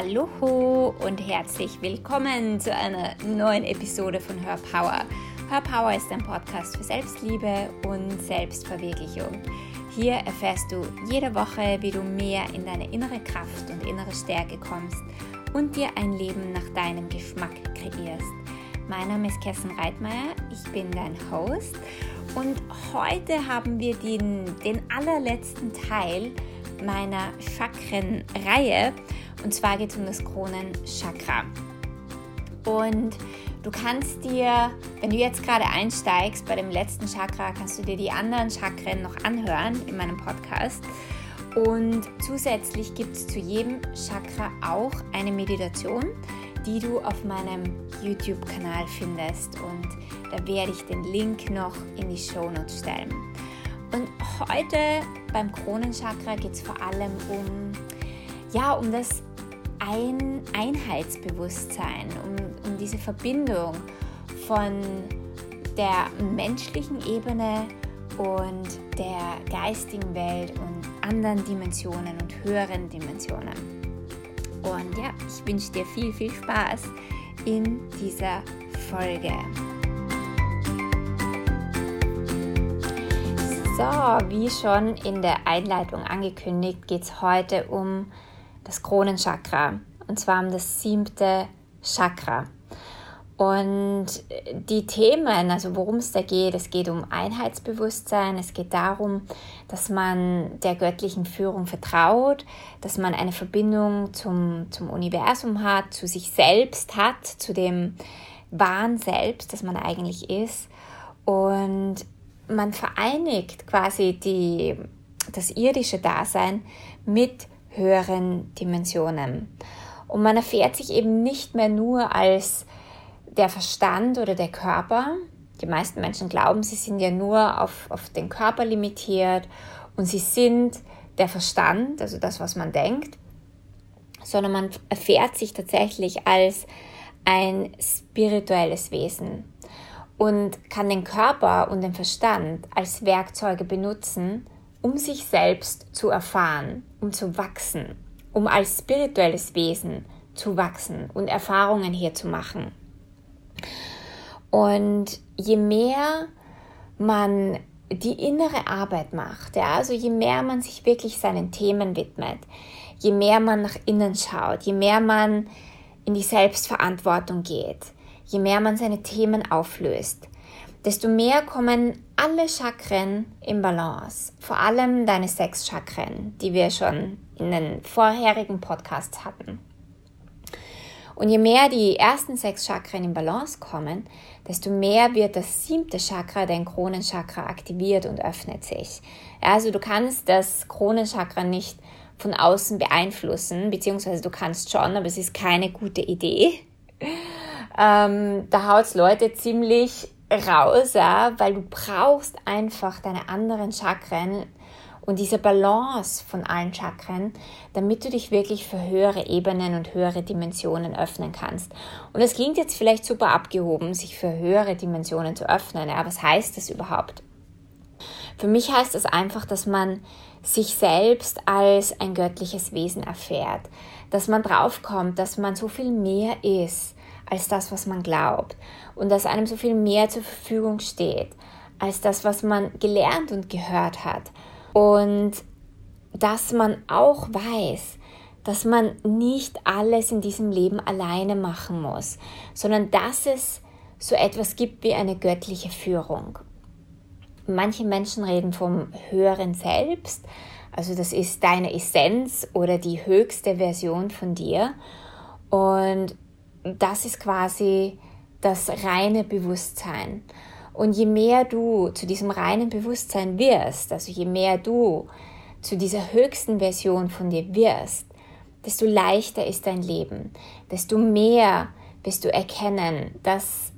Hallo und herzlich willkommen zu einer neuen Episode von Hör Power. Hör Power ist ein Podcast für Selbstliebe und Selbstverwirklichung. Hier erfährst du jede Woche, wie du mehr in deine innere Kraft und innere Stärke kommst und dir ein Leben nach deinem Geschmack kreierst. Mein Name ist Kerstin Reitmeier, ich bin dein Host und heute haben wir den, den allerletzten Teil meiner Chakrenreihe und zwar geht es um das Kronenchakra. Und du kannst dir, wenn du jetzt gerade einsteigst bei dem letzten Chakra, kannst du dir die anderen Chakren noch anhören in meinem Podcast. Und zusätzlich gibt es zu jedem Chakra auch eine Meditation, die du auf meinem YouTube-Kanal findest. Und da werde ich den Link noch in die Show Notes stellen. Und heute beim Kronenchakra geht es vor allem um, ja, um das ein Einheitsbewusstsein, um, um diese Verbindung von der menschlichen Ebene und der geistigen Welt und anderen Dimensionen und höheren Dimensionen. Und ja, ich wünsche dir viel, viel Spaß in dieser Folge. So, wie schon in der Einleitung angekündigt, geht es heute um das Kronenchakra und zwar um das siebte Chakra. Und die Themen, also worum es da geht, es geht um Einheitsbewusstsein, es geht darum, dass man der göttlichen Führung vertraut, dass man eine Verbindung zum, zum Universum hat, zu sich selbst hat, zu dem wahren Selbst, das man eigentlich ist. Und man vereinigt quasi die, das irdische Dasein mit höheren Dimensionen. Und man erfährt sich eben nicht mehr nur als der Verstand oder der Körper. Die meisten Menschen glauben, sie sind ja nur auf, auf den Körper limitiert und sie sind der Verstand, also das, was man denkt, sondern man erfährt sich tatsächlich als ein spirituelles Wesen und kann den Körper und den Verstand als Werkzeuge benutzen, um sich selbst zu erfahren, um zu wachsen, um als spirituelles Wesen zu wachsen und Erfahrungen hier zu machen. Und je mehr man die innere Arbeit macht, ja, also je mehr man sich wirklich seinen Themen widmet, je mehr man nach innen schaut, je mehr man in die Selbstverantwortung geht, je mehr man seine Themen auflöst, desto mehr kommen alle Chakren in Balance. Vor allem deine sechs Chakren, die wir schon in den vorherigen Podcasts hatten. Und je mehr die ersten sechs Chakren in Balance kommen, desto mehr wird das siebte Chakra, dein Kronenchakra, aktiviert und öffnet sich. Also du kannst das Kronenchakra nicht von außen beeinflussen, beziehungsweise du kannst schon, aber es ist keine gute Idee. Ähm, da haut es Leute ziemlich raus, ja, weil du brauchst einfach deine anderen Chakren und diese Balance von allen Chakren, damit du dich wirklich für höhere Ebenen und höhere Dimensionen öffnen kannst. Und es klingt jetzt vielleicht super abgehoben, sich für höhere Dimensionen zu öffnen, aber was heißt das überhaupt? Für mich heißt das einfach, dass man sich selbst als ein göttliches Wesen erfährt, dass man draufkommt, dass man so viel mehr ist als das, was man glaubt und dass einem so viel mehr zur Verfügung steht als das, was man gelernt und gehört hat und dass man auch weiß, dass man nicht alles in diesem Leben alleine machen muss, sondern dass es so etwas gibt wie eine göttliche Führung. Manche Menschen reden vom höheren Selbst, also das ist deine Essenz oder die höchste Version von dir. Und das ist quasi das reine Bewusstsein. Und je mehr du zu diesem reinen Bewusstsein wirst, also je mehr du zu dieser höchsten Version von dir wirst, desto leichter ist dein Leben, desto mehr wirst du erkennen, dass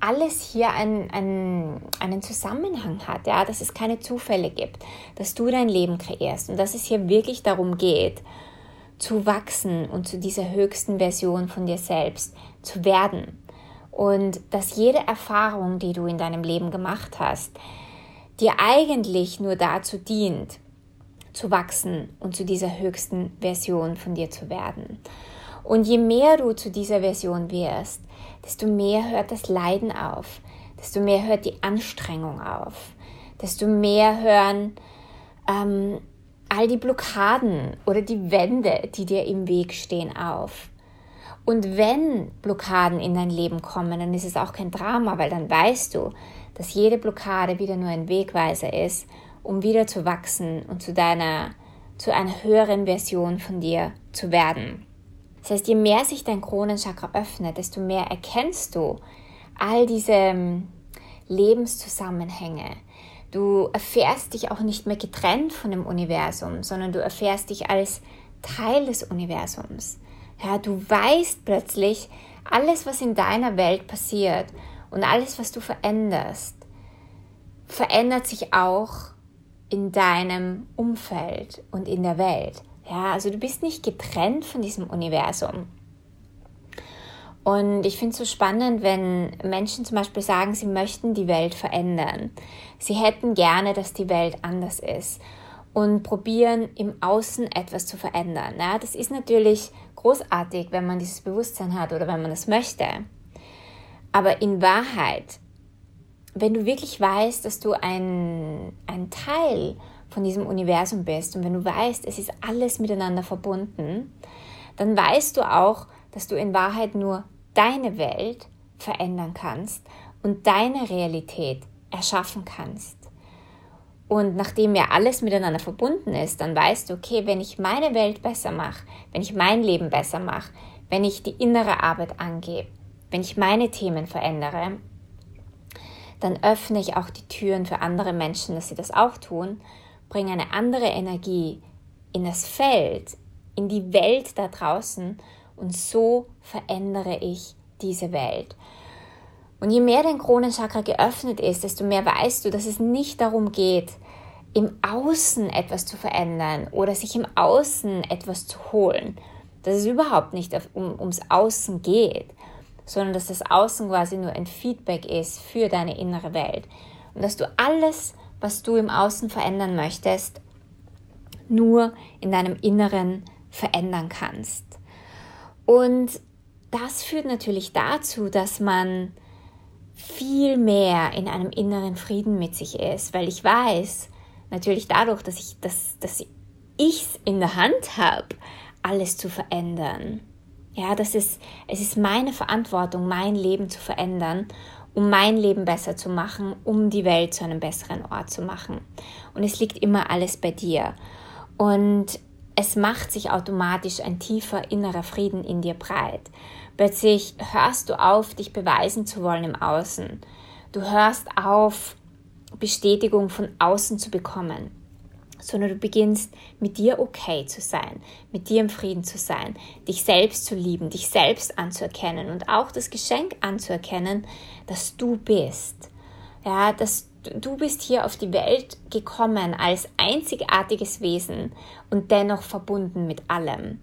alles hier einen, einen, einen Zusammenhang hat, ja, dass es keine Zufälle gibt, dass du dein Leben kreierst und dass es hier wirklich darum geht, zu wachsen und zu dieser höchsten Version von dir selbst zu werden. Und dass jede Erfahrung, die du in deinem Leben gemacht hast, dir eigentlich nur dazu dient, zu wachsen und zu dieser höchsten Version von dir zu werden. Und je mehr du zu dieser Version wirst, desto mehr hört das Leiden auf, desto mehr hört die Anstrengung auf, desto mehr hören ähm, all die Blockaden oder die Wände, die dir im Weg stehen, auf. Und wenn Blockaden in dein Leben kommen, dann ist es auch kein Drama, weil dann weißt du, dass jede Blockade wieder nur ein Wegweiser ist, um wieder zu wachsen und zu deiner, zu einer höheren Version von dir zu werden. Das heißt, je mehr sich dein Kronenchakra öffnet, desto mehr erkennst du all diese ähm, Lebenszusammenhänge. Du erfährst dich auch nicht mehr getrennt von dem Universum, sondern du erfährst dich als Teil des Universums. Ja, du weißt plötzlich, alles, was in deiner Welt passiert und alles, was du veränderst, verändert sich auch in deinem Umfeld und in der Welt. Ja, also du bist nicht getrennt von diesem Universum. Und ich finde es so spannend, wenn Menschen zum Beispiel sagen, sie möchten die Welt verändern. Sie hätten gerne, dass die Welt anders ist und probieren im Außen etwas zu verändern. Ja, das ist natürlich großartig, wenn man dieses Bewusstsein hat oder wenn man das möchte. Aber in Wahrheit, wenn du wirklich weißt, dass du ein, ein Teil von diesem Universum bist und wenn du weißt, es ist alles miteinander verbunden, dann weißt du auch, dass du in Wahrheit nur deine Welt verändern kannst und deine Realität erschaffen kannst. Und nachdem ja alles miteinander verbunden ist, dann weißt du, okay, wenn ich meine Welt besser mache, wenn ich mein Leben besser mache, wenn ich die innere Arbeit angehe, wenn ich meine Themen verändere, dann öffne ich auch die Türen für andere Menschen, dass sie das auch tun bringe eine andere Energie in das Feld, in die Welt da draußen und so verändere ich diese Welt. Und je mehr dein Kronenchakra geöffnet ist, desto mehr weißt du, dass es nicht darum geht, im Außen etwas zu verändern oder sich im Außen etwas zu holen. Dass es überhaupt nicht um, ums Außen geht, sondern dass das Außen quasi nur ein Feedback ist für deine innere Welt. Und dass du alles was du im Außen verändern möchtest, nur in deinem Inneren verändern kannst. Und das führt natürlich dazu, dass man viel mehr in einem inneren Frieden mit sich ist, weil ich weiß, natürlich dadurch, dass ich das, dass ich's in der Hand habe, alles zu verändern. Ja, das ist, es ist meine Verantwortung, mein Leben zu verändern um mein Leben besser zu machen, um die Welt zu einem besseren Ort zu machen. Und es liegt immer alles bei dir. Und es macht sich automatisch ein tiefer innerer Frieden in dir breit. Plötzlich hörst du auf, dich beweisen zu wollen im Außen. Du hörst auf, Bestätigung von außen zu bekommen sondern du beginnst mit dir okay zu sein, mit dir im Frieden zu sein, dich selbst zu lieben, dich selbst anzuerkennen und auch das Geschenk anzuerkennen, dass du bist. Ja, dass du bist hier auf die Welt gekommen als einzigartiges Wesen und dennoch verbunden mit allem.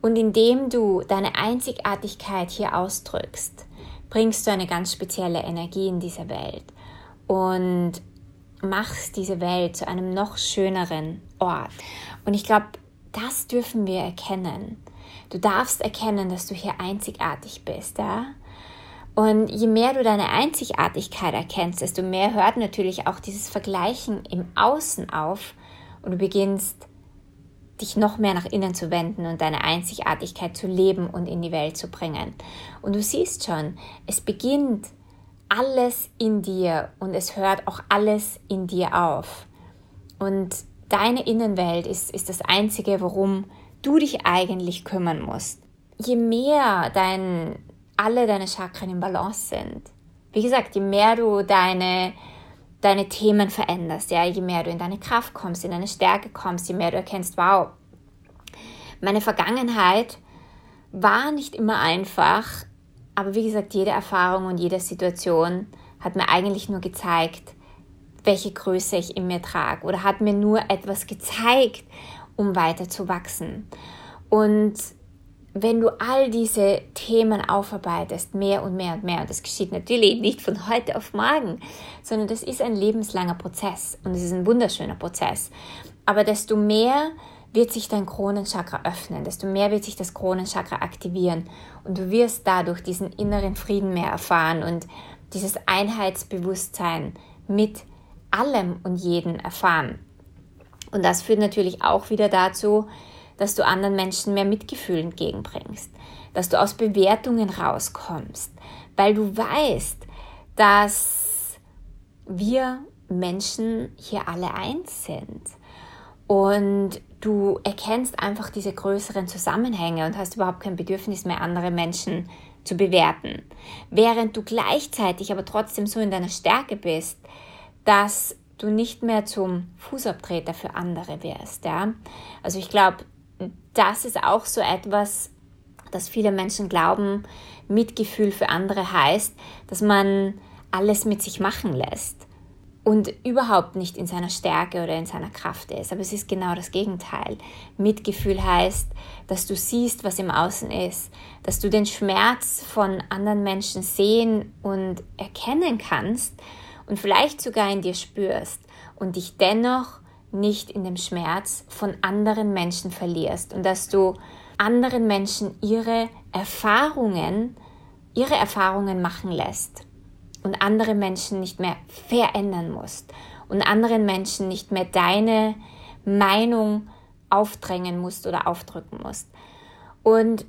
Und indem du deine Einzigartigkeit hier ausdrückst, bringst du eine ganz spezielle Energie in diese Welt. Und machst diese Welt zu einem noch schöneren Ort. Und ich glaube, das dürfen wir erkennen. Du darfst erkennen, dass du hier einzigartig bist, ja? Und je mehr du deine Einzigartigkeit erkennst, desto mehr hört natürlich auch dieses Vergleichen im Außen auf und du beginnst dich noch mehr nach innen zu wenden und deine Einzigartigkeit zu leben und in die Welt zu bringen. Und du siehst schon, es beginnt alles in dir und es hört auch alles in dir auf. Und deine Innenwelt ist, ist das Einzige, worum du dich eigentlich kümmern musst. Je mehr dein, alle deine Chakren im Balance sind, wie gesagt, je mehr du deine, deine Themen veränderst, ja, je mehr du in deine Kraft kommst, in deine Stärke kommst, je mehr du erkennst, wow, meine Vergangenheit war nicht immer einfach, aber wie gesagt, jede Erfahrung und jede Situation hat mir eigentlich nur gezeigt, welche Größe ich in mir trage oder hat mir nur etwas gezeigt, um weiter zu wachsen. Und wenn du all diese Themen aufarbeitest, mehr und mehr und mehr, und das geschieht natürlich nicht von heute auf morgen, sondern das ist ein lebenslanger Prozess und es ist ein wunderschöner Prozess. Aber desto mehr wird sich dein Kronenchakra öffnen, desto mehr wird sich das Kronenchakra aktivieren und du wirst dadurch diesen inneren Frieden mehr erfahren und dieses Einheitsbewusstsein mit allem und jeden erfahren. Und das führt natürlich auch wieder dazu, dass du anderen Menschen mehr Mitgefühl entgegenbringst, dass du aus Bewertungen rauskommst, weil du weißt, dass wir Menschen hier alle eins sind. Und du erkennst einfach diese größeren Zusammenhänge und hast überhaupt kein Bedürfnis mehr, andere Menschen zu bewerten. Während du gleichzeitig aber trotzdem so in deiner Stärke bist, dass du nicht mehr zum Fußabtreter für andere wirst. Ja? Also ich glaube, das ist auch so etwas, dass viele Menschen glauben, Mitgefühl für andere heißt, dass man alles mit sich machen lässt und überhaupt nicht in seiner Stärke oder in seiner Kraft ist. Aber es ist genau das Gegenteil. Mitgefühl heißt, dass du siehst, was im Außen ist, dass du den Schmerz von anderen Menschen sehen und erkennen kannst und vielleicht sogar in dir spürst und dich dennoch nicht in dem Schmerz von anderen Menschen verlierst und dass du anderen Menschen ihre Erfahrungen, ihre Erfahrungen machen lässt und andere Menschen nicht mehr verändern musst und anderen Menschen nicht mehr deine Meinung aufdrängen musst oder aufdrücken musst. Und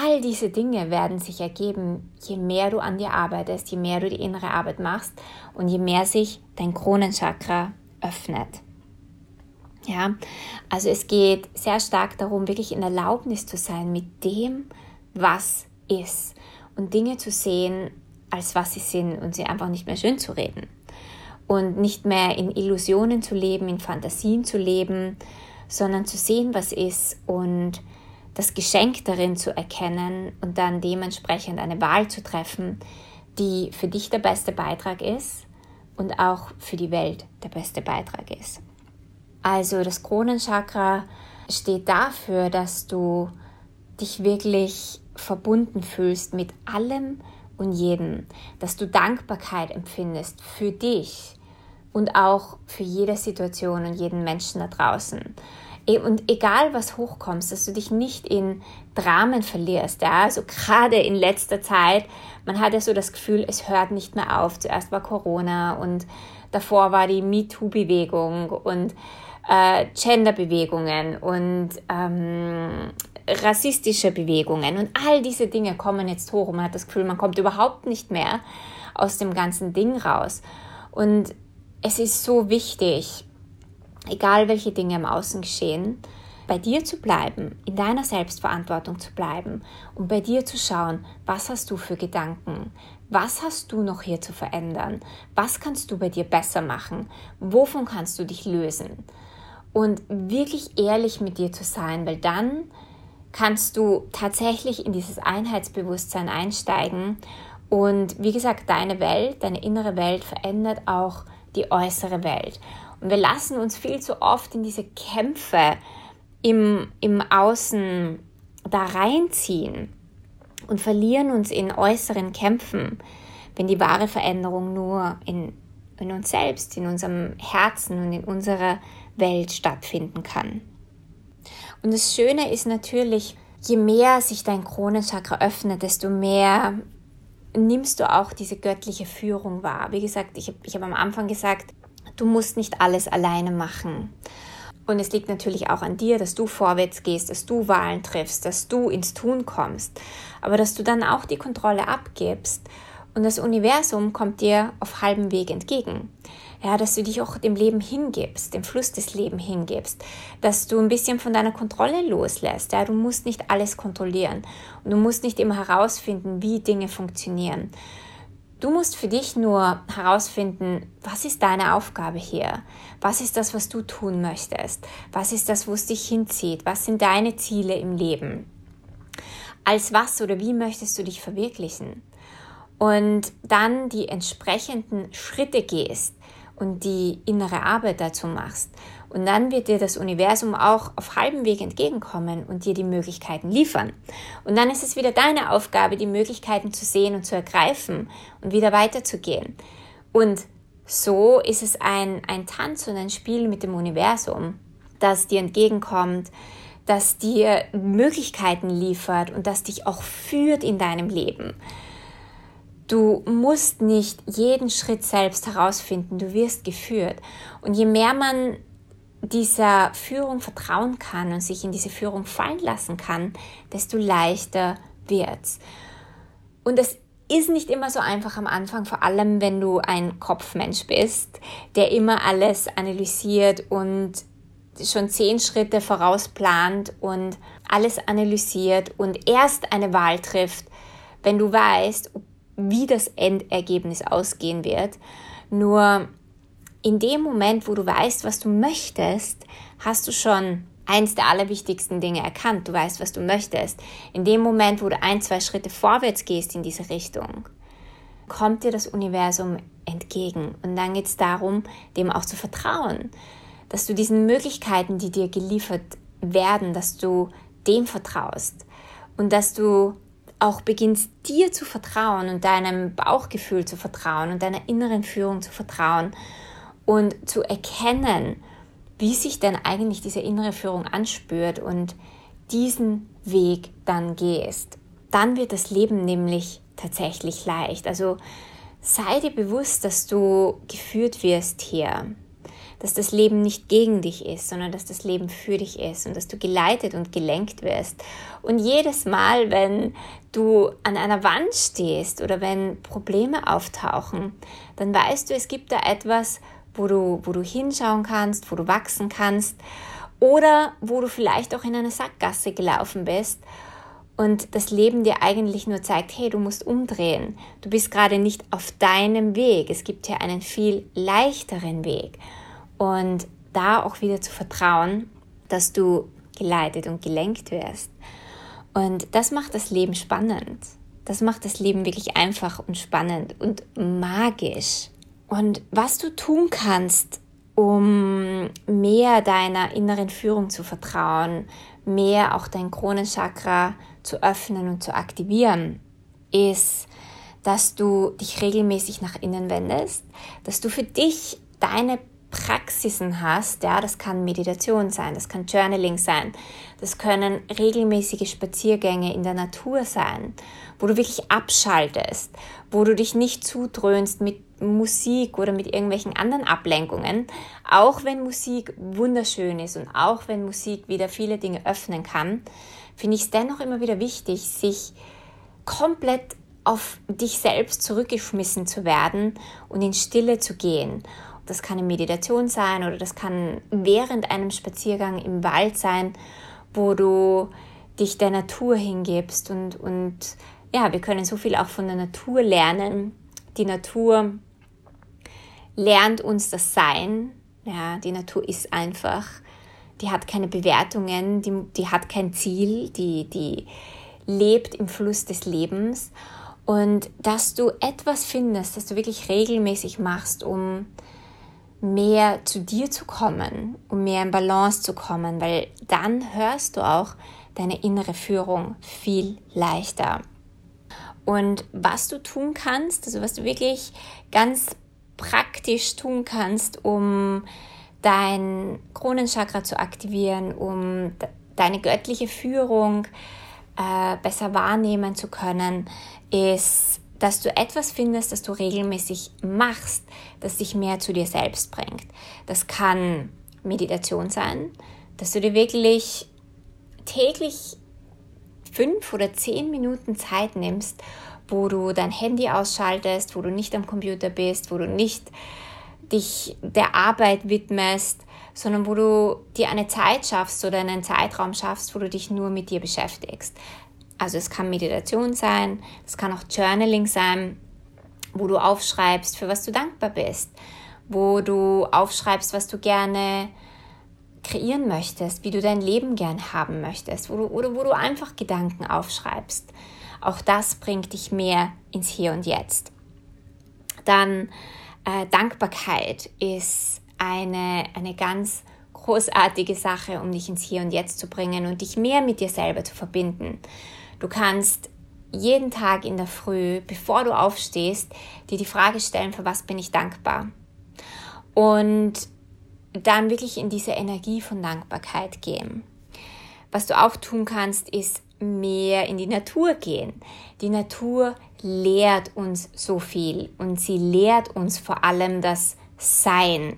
all diese Dinge werden sich ergeben, je mehr du an dir arbeitest, je mehr du die innere Arbeit machst und je mehr sich dein Kronenchakra öffnet. Ja, also es geht sehr stark darum, wirklich in Erlaubnis zu sein mit dem, was ist und Dinge zu sehen, als was sie sind und sie einfach nicht mehr schön zu reden. Und nicht mehr in Illusionen zu leben, in Fantasien zu leben, sondern zu sehen, was ist und das Geschenk darin zu erkennen und dann dementsprechend eine Wahl zu treffen, die für dich der beste Beitrag ist und auch für die Welt der beste Beitrag ist. Also das Kronenchakra steht dafür, dass du dich wirklich verbunden fühlst mit allem, und jedem, dass du Dankbarkeit empfindest für dich und auch für jede Situation und jeden Menschen da draußen. E, und egal was hochkommt, dass du dich nicht in Dramen verlierst. Ja? Also gerade in letzter Zeit, man hat ja so das Gefühl, es hört nicht mehr auf. Zuerst war Corona und davor war die MeToo-Bewegung und äh, Gender-Bewegungen und ähm, rassistische Bewegungen und all diese Dinge kommen jetzt hoch und man hat das Gefühl, man kommt überhaupt nicht mehr aus dem ganzen Ding raus. Und es ist so wichtig, egal welche Dinge im Außen geschehen, bei dir zu bleiben, in deiner Selbstverantwortung zu bleiben und bei dir zu schauen, was hast du für Gedanken, was hast du noch hier zu verändern, was kannst du bei dir besser machen, wovon kannst du dich lösen und wirklich ehrlich mit dir zu sein, weil dann kannst du tatsächlich in dieses Einheitsbewusstsein einsteigen. Und wie gesagt, deine Welt, deine innere Welt verändert auch die äußere Welt. Und wir lassen uns viel zu oft in diese Kämpfe im, im Außen da reinziehen und verlieren uns in äußeren Kämpfen, wenn die wahre Veränderung nur in, in uns selbst, in unserem Herzen und in unserer Welt stattfinden kann. Und das Schöne ist natürlich, je mehr sich dein Kronenchakra öffnet, desto mehr nimmst du auch diese göttliche Führung wahr. Wie gesagt, ich habe ich hab am Anfang gesagt, du musst nicht alles alleine machen. Und es liegt natürlich auch an dir, dass du vorwärts gehst, dass du Wahlen triffst, dass du ins Tun kommst. Aber dass du dann auch die Kontrolle abgibst und das Universum kommt dir auf halbem Weg entgegen. Ja, dass du dich auch dem Leben hingibst, dem Fluss des Lebens hingibst, dass du ein bisschen von deiner Kontrolle loslässt. Ja, du musst nicht alles kontrollieren und du musst nicht immer herausfinden, wie Dinge funktionieren. Du musst für dich nur herausfinden, was ist deine Aufgabe hier? Was ist das, was du tun möchtest? Was ist das, wo es dich hinzieht? Was sind deine Ziele im Leben? Als was oder wie möchtest du dich verwirklichen? Und dann die entsprechenden Schritte gehst, und die innere Arbeit dazu machst. Und dann wird dir das Universum auch auf halbem Weg entgegenkommen und dir die Möglichkeiten liefern. Und dann ist es wieder deine Aufgabe, die Möglichkeiten zu sehen und zu ergreifen und wieder weiterzugehen. Und so ist es ein, ein Tanz und ein Spiel mit dem Universum, das dir entgegenkommt, das dir Möglichkeiten liefert und das dich auch führt in deinem Leben. Du musst nicht jeden Schritt selbst herausfinden, du wirst geführt. Und je mehr man dieser Führung vertrauen kann und sich in diese Führung fallen lassen kann, desto leichter wird's. Und es ist nicht immer so einfach am Anfang, vor allem wenn du ein Kopfmensch bist, der immer alles analysiert und schon zehn Schritte vorausplant und alles analysiert und erst eine Wahl trifft, wenn du weißt, wie das Endergebnis ausgehen wird. Nur in dem Moment, wo du weißt, was du möchtest, hast du schon eins der allerwichtigsten Dinge erkannt. Du weißt, was du möchtest. In dem Moment, wo du ein, zwei Schritte vorwärts gehst in diese Richtung, kommt dir das Universum entgegen. Und dann geht es darum, dem auch zu vertrauen, dass du diesen Möglichkeiten, die dir geliefert werden, dass du dem vertraust und dass du auch beginnst, dir zu vertrauen und deinem Bauchgefühl zu vertrauen und deiner inneren Führung zu vertrauen und zu erkennen, wie sich denn eigentlich diese innere Führung anspürt und diesen Weg dann gehst. Dann wird das Leben nämlich tatsächlich leicht. Also sei dir bewusst, dass du geführt wirst hier dass das Leben nicht gegen dich ist, sondern dass das Leben für dich ist und dass du geleitet und gelenkt wirst. Und jedes Mal, wenn du an einer Wand stehst oder wenn Probleme auftauchen, dann weißt du, es gibt da etwas, wo du, wo du hinschauen kannst, wo du wachsen kannst oder wo du vielleicht auch in eine Sackgasse gelaufen bist und das Leben dir eigentlich nur zeigt, hey, du musst umdrehen. Du bist gerade nicht auf deinem Weg. Es gibt hier einen viel leichteren Weg und da auch wieder zu vertrauen, dass du geleitet und gelenkt wirst. Und das macht das Leben spannend. Das macht das Leben wirklich einfach und spannend und magisch. Und was du tun kannst, um mehr deiner inneren Führung zu vertrauen, mehr auch dein Kronenchakra zu öffnen und zu aktivieren, ist, dass du dich regelmäßig nach innen wendest, dass du für dich deine Praxisen hast, ja, das kann Meditation sein, das kann Journaling sein, das können regelmäßige Spaziergänge in der Natur sein, wo du wirklich abschaltest, wo du dich nicht zudröhnst mit Musik oder mit irgendwelchen anderen Ablenkungen, auch wenn Musik wunderschön ist und auch wenn Musik wieder viele Dinge öffnen kann, finde ich es dennoch immer wieder wichtig, sich komplett auf dich selbst zurückgeschmissen zu werden und in Stille zu gehen das kann eine Meditation sein oder das kann während einem Spaziergang im Wald sein, wo du dich der Natur hingibst und, und ja, wir können so viel auch von der Natur lernen. Die Natur lernt uns das Sein. Ja, die Natur ist einfach. Die hat keine Bewertungen, die, die hat kein Ziel, die, die lebt im Fluss des Lebens. Und dass du etwas findest, das du wirklich regelmäßig machst, um mehr zu dir zu kommen, um mehr in Balance zu kommen, weil dann hörst du auch deine innere Führung viel leichter. Und was du tun kannst, also was du wirklich ganz praktisch tun kannst, um dein Kronenchakra zu aktivieren, um deine göttliche Führung äh, besser wahrnehmen zu können, ist dass du etwas findest, das du regelmäßig machst, das dich mehr zu dir selbst bringt. Das kann Meditation sein, dass du dir wirklich täglich fünf oder zehn Minuten Zeit nimmst, wo du dein Handy ausschaltest, wo du nicht am Computer bist, wo du nicht dich der Arbeit widmest, sondern wo du dir eine Zeit schaffst oder einen Zeitraum schaffst, wo du dich nur mit dir beschäftigst. Also es kann Meditation sein, es kann auch Journaling sein, wo du aufschreibst, für was du dankbar bist, wo du aufschreibst, was du gerne kreieren möchtest, wie du dein Leben gern haben möchtest, wo du, oder wo du einfach Gedanken aufschreibst. Auch das bringt dich mehr ins Hier und Jetzt. Dann äh, Dankbarkeit ist eine, eine ganz großartige Sache, um dich ins Hier und Jetzt zu bringen und dich mehr mit dir selber zu verbinden. Du kannst jeden Tag in der Früh, bevor du aufstehst, dir die Frage stellen, für was bin ich dankbar? Und dann wirklich in diese Energie von Dankbarkeit gehen. Was du auch tun kannst, ist mehr in die Natur gehen. Die Natur lehrt uns so viel und sie lehrt uns vor allem das Sein.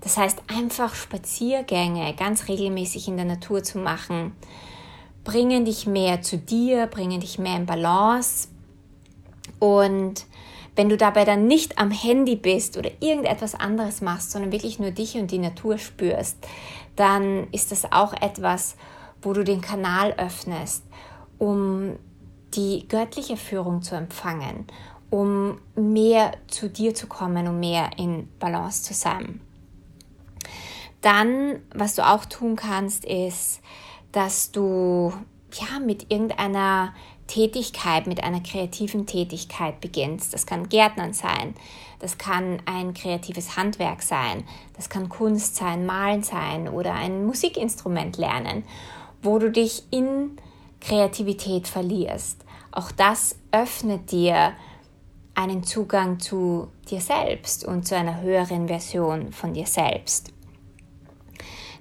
Das heißt, einfach Spaziergänge ganz regelmäßig in der Natur zu machen, bringen dich mehr zu dir, bringen dich mehr in Balance. Und wenn du dabei dann nicht am Handy bist oder irgendetwas anderes machst, sondern wirklich nur dich und die Natur spürst, dann ist das auch etwas, wo du den Kanal öffnest, um die göttliche Führung zu empfangen, um mehr zu dir zu kommen, um mehr in Balance zu sein. Dann, was du auch tun kannst, ist, dass du ja mit irgendeiner Tätigkeit, mit einer kreativen Tätigkeit beginnst. Das kann Gärtnern sein, das kann ein kreatives Handwerk sein, das kann Kunst sein, Malen sein oder ein Musikinstrument lernen, wo du dich in Kreativität verlierst. Auch das öffnet dir einen Zugang zu dir selbst und zu einer höheren Version von dir selbst.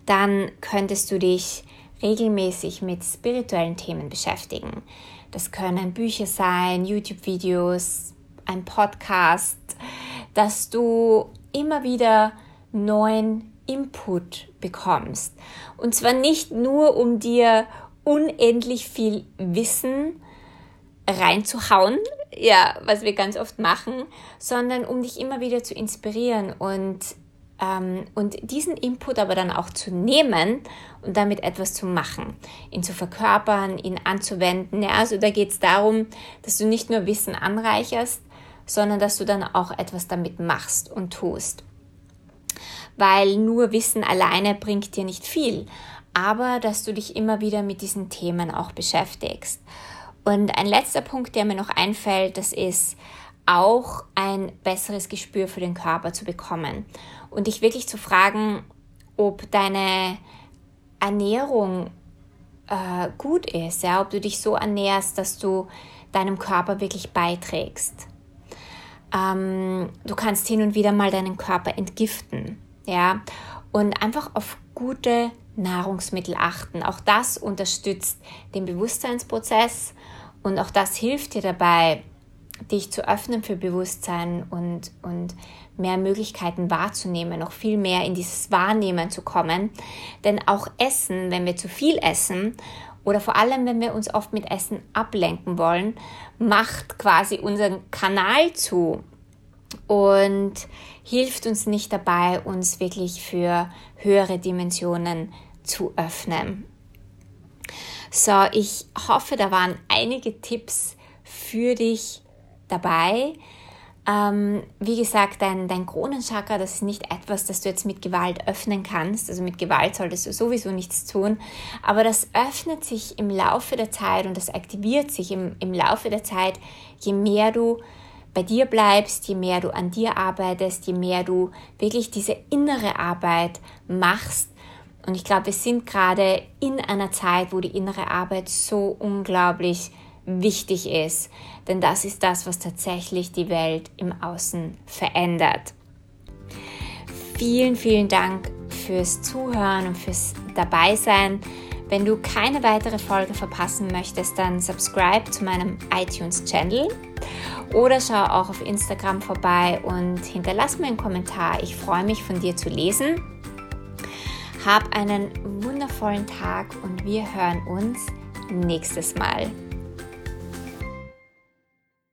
Dann könntest du dich regelmäßig mit spirituellen Themen beschäftigen. Das können Bücher sein, YouTube-Videos, ein Podcast, dass du immer wieder neuen Input bekommst. Und zwar nicht nur, um dir unendlich viel Wissen reinzuhauen, ja, was wir ganz oft machen, sondern um dich immer wieder zu inspirieren und, ähm, und diesen Input aber dann auch zu nehmen und damit etwas zu machen, ihn zu verkörpern, ihn anzuwenden. Ja, also da geht es darum, dass du nicht nur Wissen anreicherst, sondern dass du dann auch etwas damit machst und tust. Weil nur Wissen alleine bringt dir nicht viel, aber dass du dich immer wieder mit diesen Themen auch beschäftigst. Und ein letzter Punkt, der mir noch einfällt, das ist auch ein besseres Gespür für den Körper zu bekommen und dich wirklich zu fragen, ob deine Ernährung äh, gut ist, ja, ob du dich so ernährst, dass du deinem Körper wirklich beiträgst. Ähm, du kannst hin und wieder mal deinen Körper entgiften, ja, und einfach auf gute Nahrungsmittel achten. Auch das unterstützt den Bewusstseinsprozess und auch das hilft dir dabei, dich zu öffnen für Bewusstsein und, und mehr Möglichkeiten wahrzunehmen, noch viel mehr in dieses Wahrnehmen zu kommen. Denn auch Essen, wenn wir zu viel essen oder vor allem, wenn wir uns oft mit Essen ablenken wollen, macht quasi unseren Kanal zu und hilft uns nicht dabei, uns wirklich für höhere Dimensionen zu öffnen. So, ich hoffe, da waren einige Tipps für dich dabei. Ähm, wie gesagt, dein, dein Kronenchakra, das ist nicht etwas, das du jetzt mit Gewalt öffnen kannst. Also mit Gewalt solltest du sowieso nichts tun. Aber das öffnet sich im Laufe der Zeit und das aktiviert sich im, im Laufe der Zeit, je mehr du bei dir bleibst, je mehr du an dir arbeitest, je mehr du wirklich diese innere Arbeit machst. Und ich glaube, wir sind gerade in einer Zeit, wo die innere Arbeit so unglaublich wichtig ist. Denn das ist das, was tatsächlich die Welt im Außen verändert. Vielen, vielen Dank fürs Zuhören und fürs Dabeisein. Wenn du keine weitere Folge verpassen möchtest, dann subscribe zu meinem iTunes-Channel oder schau auch auf Instagram vorbei und hinterlass mir einen Kommentar. Ich freue mich von dir zu lesen. Hab einen wundervollen Tag und wir hören uns nächstes Mal.